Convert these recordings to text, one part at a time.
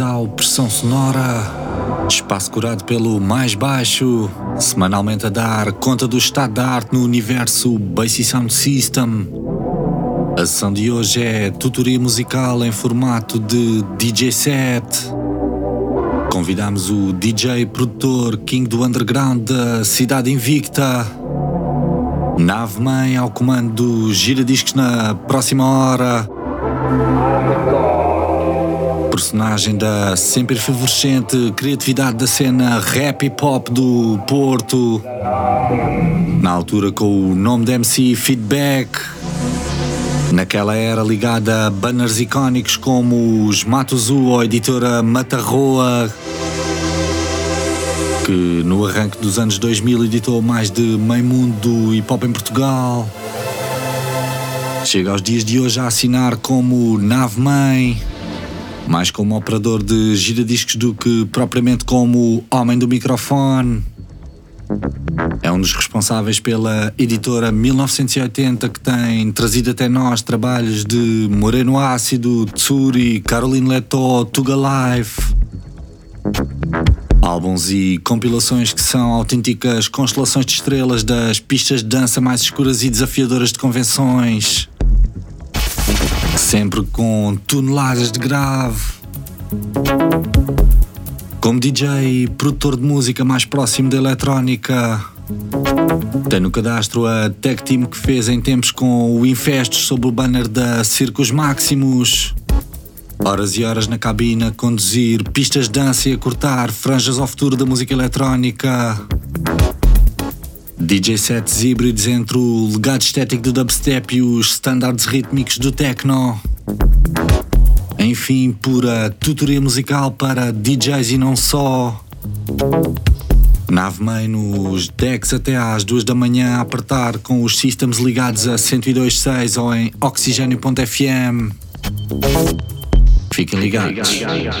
Pressão Sonora, espaço curado pelo mais baixo, semanalmente a dar conta do estado da arte no universo Bass Sound System. A sessão de hoje é tutoria musical em formato de DJ set. Convidamos o DJ produtor King do Underground da Cidade Invicta. Nave Mãe ao comando do Gira Discos na próxima hora. Personagem da sempre efervescente criatividade da cena rap e pop do Porto. Na altura com o nome de MC Feedback. Naquela era ligada a banners icónicos como os Matozu ou a editora Matarroa, que no arranque dos anos 2000 editou mais de meio mundo do hip hop em Portugal. Chega aos dias de hoje a assinar como Nave Mãe, mais como operador de giradiscos do que propriamente como homem do microfone. É um dos responsáveis pela editora 1980 que tem trazido até nós trabalhos de Moreno Ácido, Tsuri, Caroline Leto, Tuga Life. Álbuns e compilações que são autênticas constelações de estrelas das pistas de dança mais escuras e desafiadoras de convenções. Sempre com toneladas de grave. Como DJ e produtor de música mais próximo da eletrónica, tem no cadastro a tech team que fez em tempos com o Infestos sob o banner da Circos Maximus. Horas e horas na cabine a conduzir pistas de dança e a cortar franjas ao futuro da música eletrónica. DJ sets híbridos entre o legado estético do dubstep e os standards rítmicos do techno. Enfim, pura tutoria musical para DJs e não só. Nave Mãe nos decks até às 2 da manhã a apertar com os systems ligados a 102.6 ou em oxigênio.fm. Fiquem ligados. Fiquem ligados.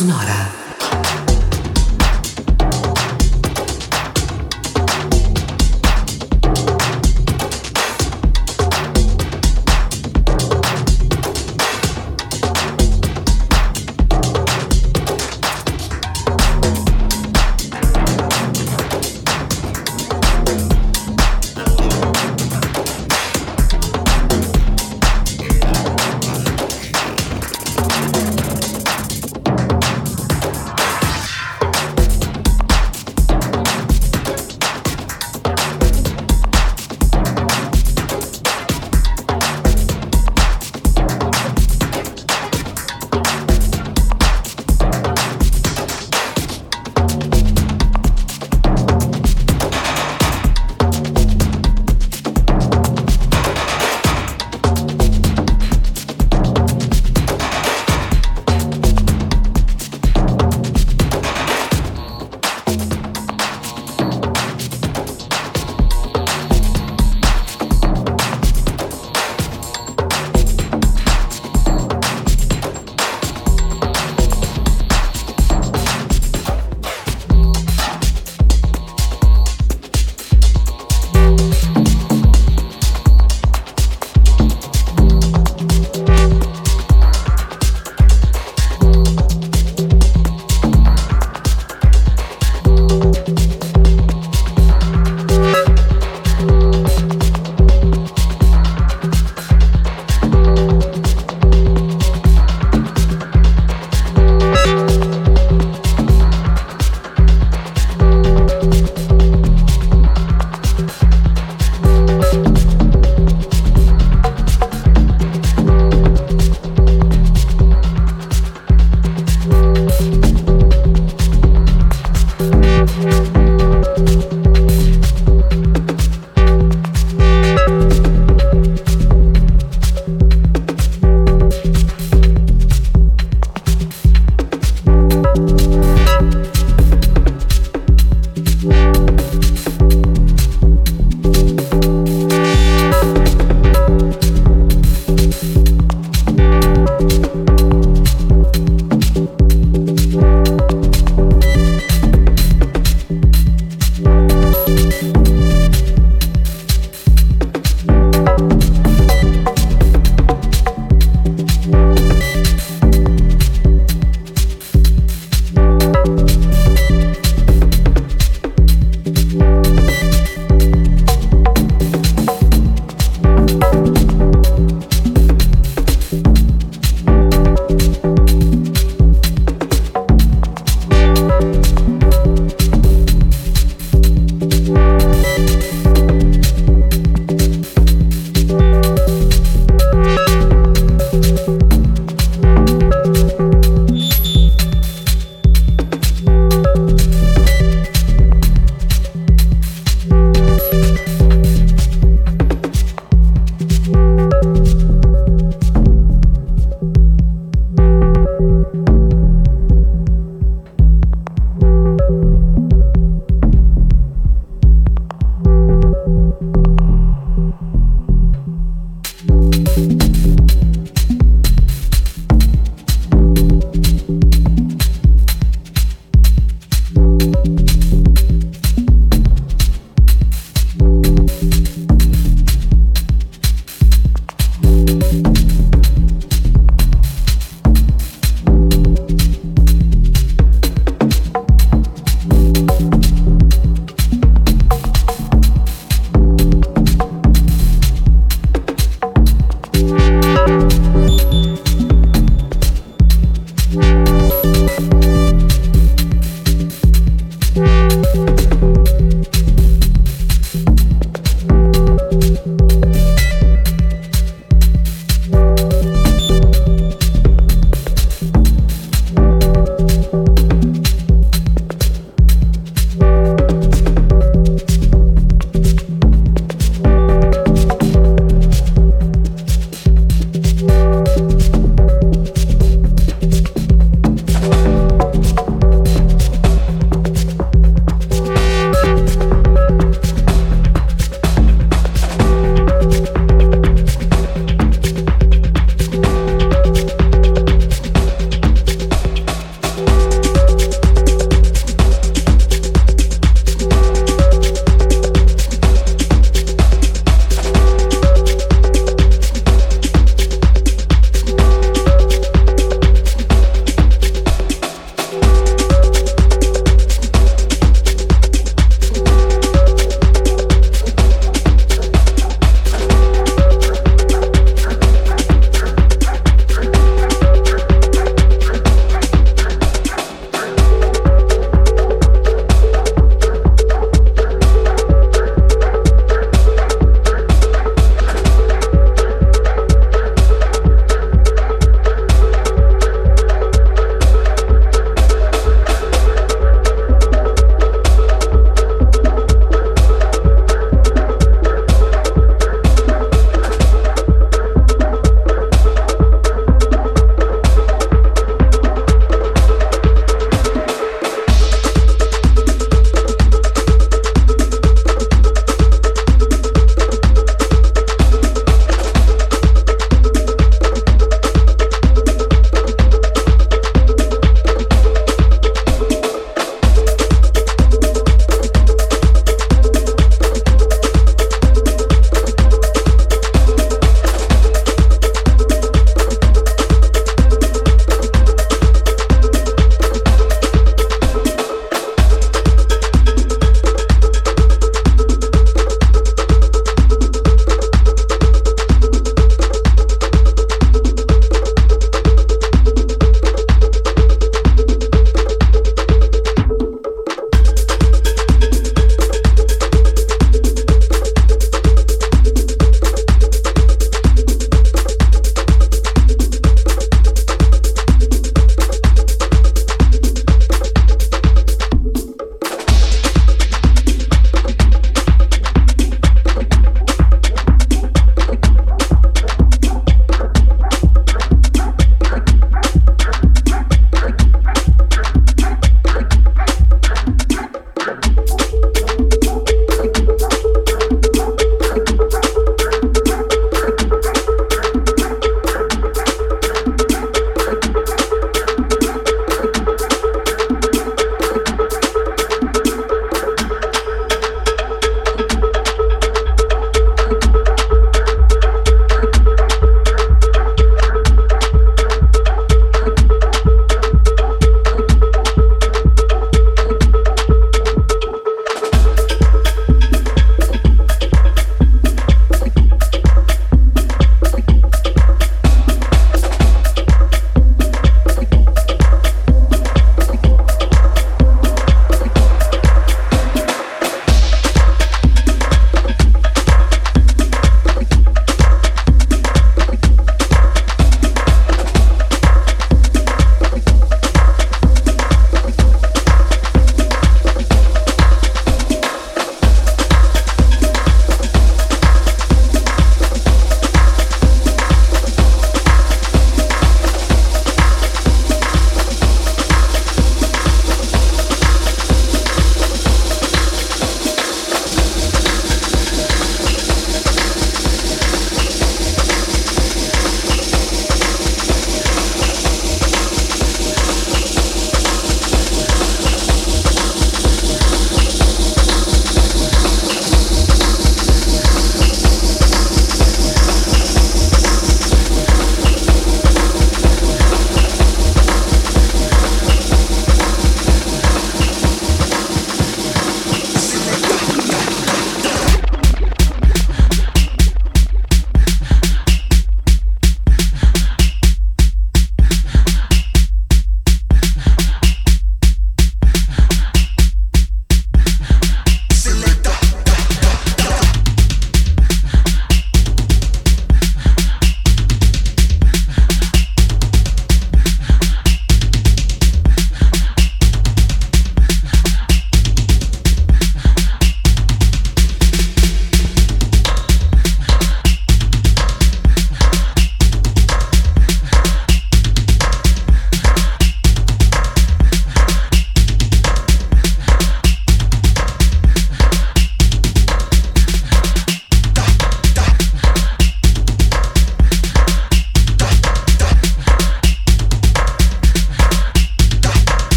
sonora.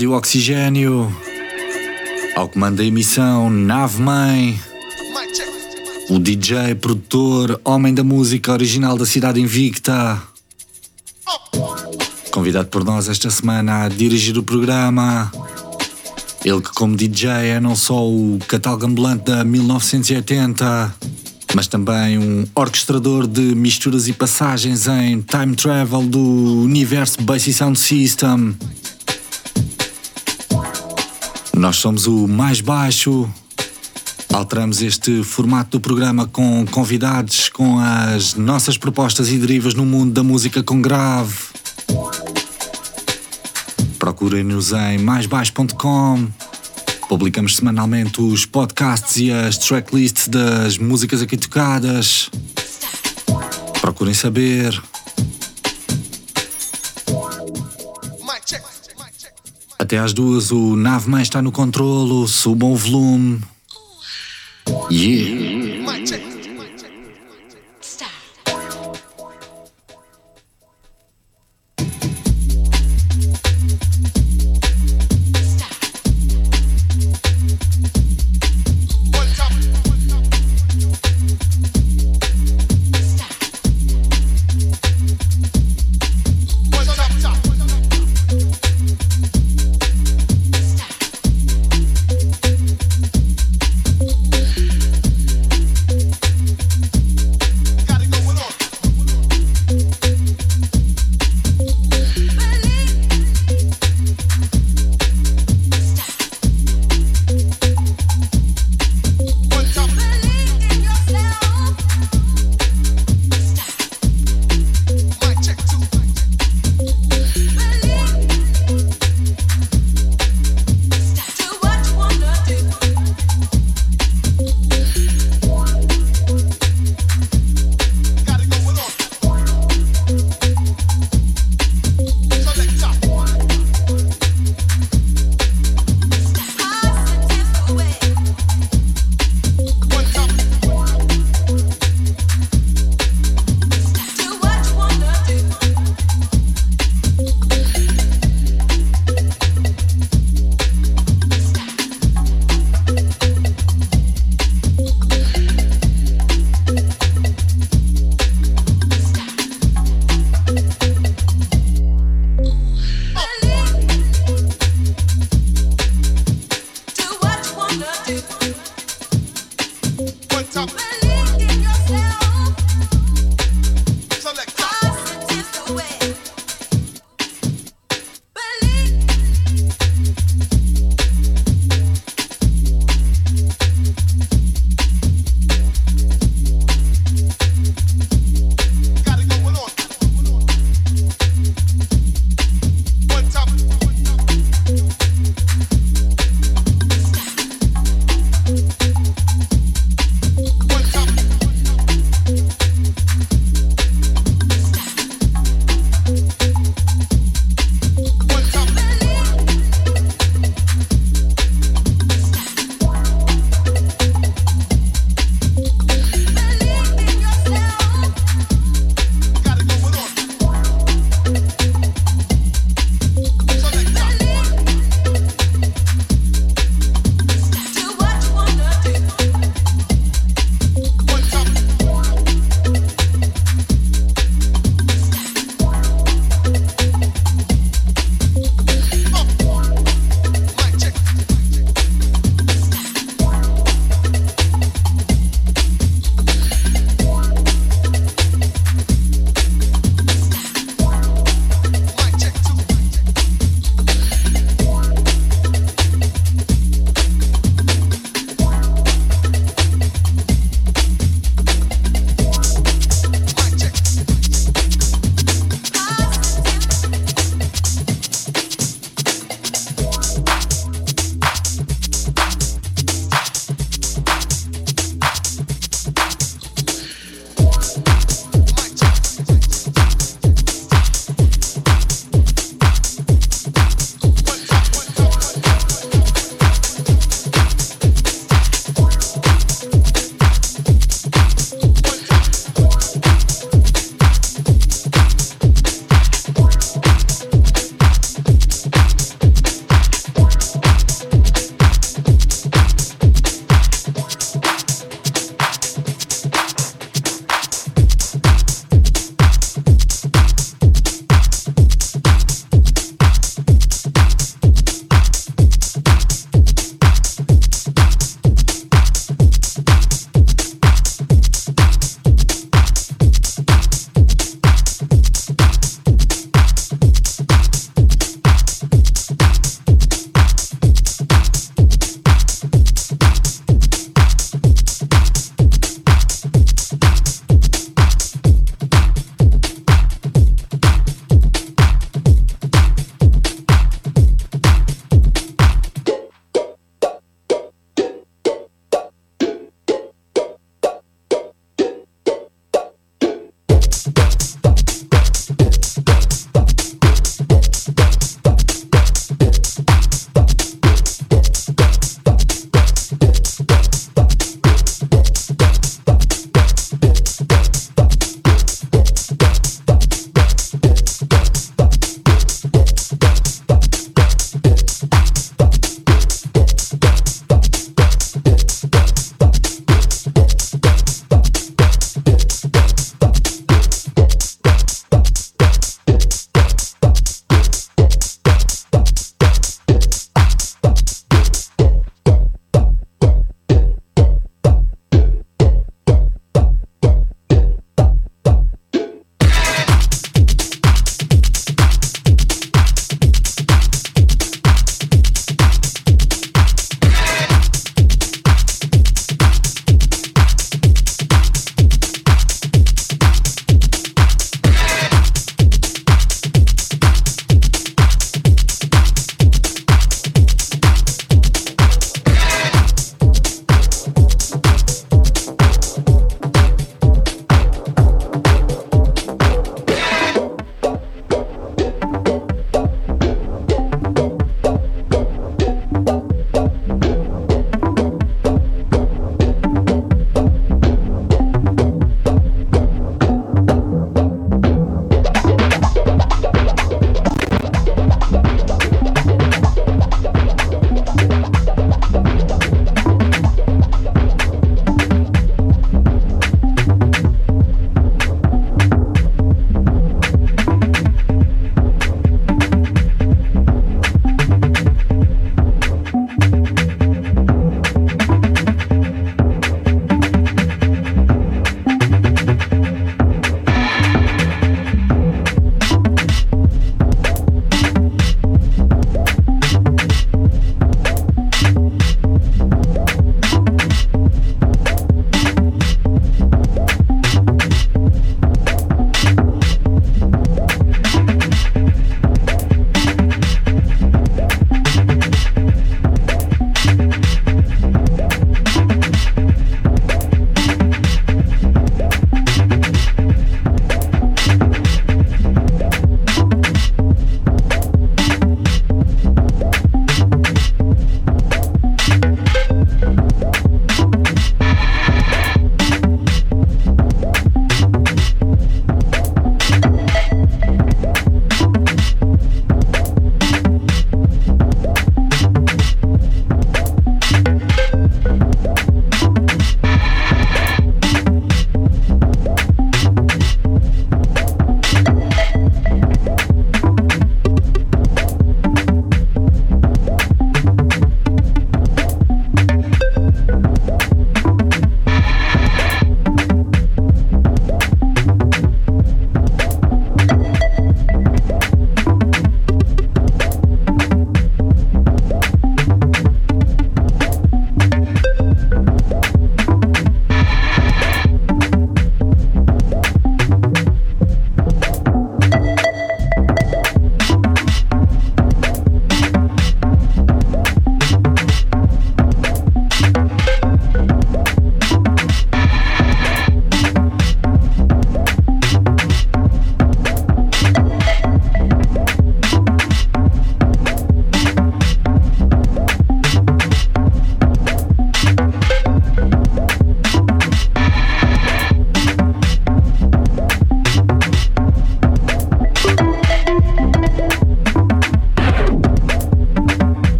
Rádio Oxigênio. Ao comando da emissão Nave Mãe. O DJ, produtor, homem da música original da cidade invicta. Convidado por nós esta semana a dirigir o programa. Ele que como DJ é não só o catálogo ambulante da 1980, mas também um orquestrador de misturas e passagens em time travel do universo Bass Sound System. Nós somos o mais baixo. Alteramos este formato do programa com convidados, com as nossas propostas e derivas no mundo da música com grave. Procurem-nos em maisbaixo.com Publicamos semanalmente os podcasts e as tracklists das músicas aqui tocadas. Procurem saber. Até às duas o Nave Mãe está no controlo, subam o volume. Yeah!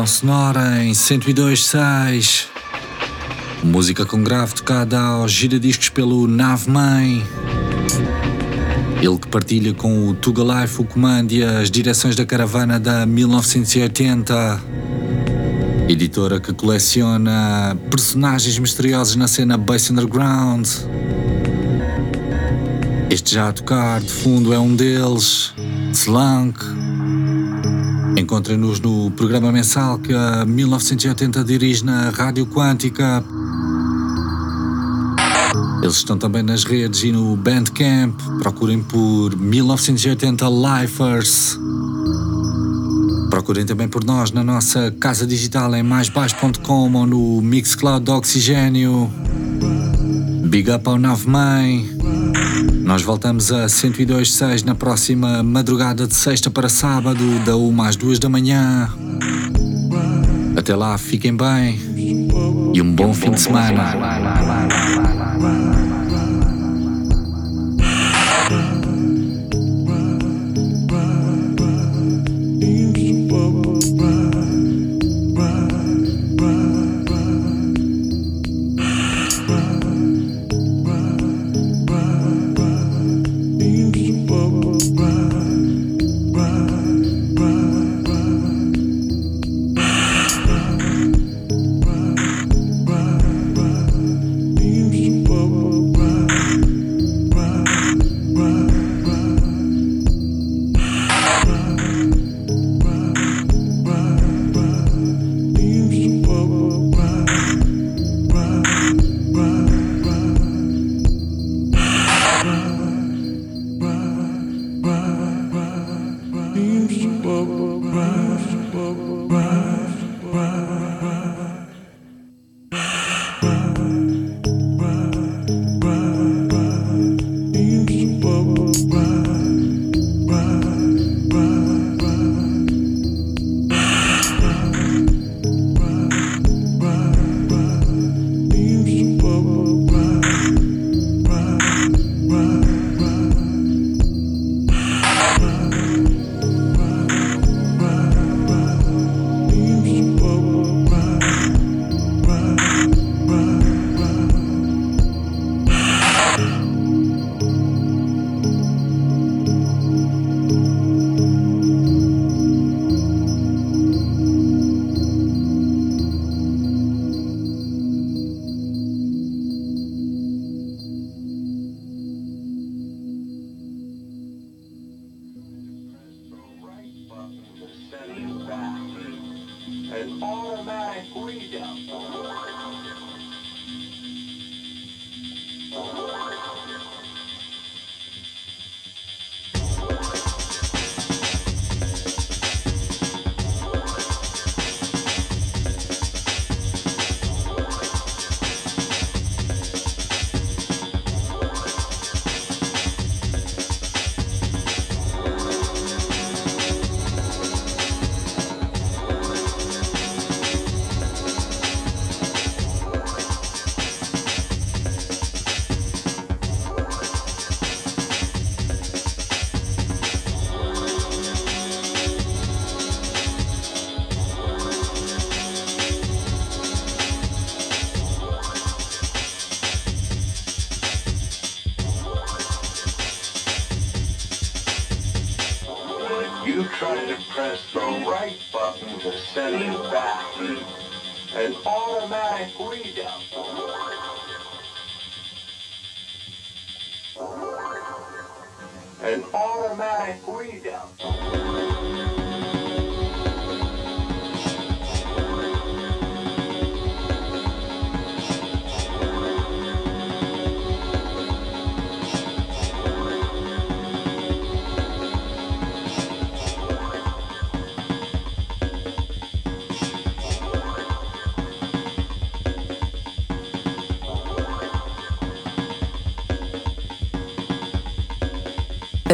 Pressão sonora em 102.6. Música com grave tocada aos giradiscos pelo Nave Mãe. Ele que partilha com o Tuga Life o comando e as direções da caravana da 1980. Editora que coleciona personagens misteriosos na cena Bass Underground. Este já a tocar de fundo é um deles, Slunk. Encontrem-nos no programa mensal que a 1980 dirige na Rádio Quântica. Eles estão também nas redes e no Bandcamp. Procurem por 1980 Lifers. Procurem também por nós na nossa casa digital em maisbaixo.com ou no Mixcloud do Oxigênio. Big up ao Nave Mãe. Nós voltamos a 102.6 na próxima madrugada de sexta para sábado, da 1 às 2 da manhã. Até lá, fiquem bem e um bom fim de semana.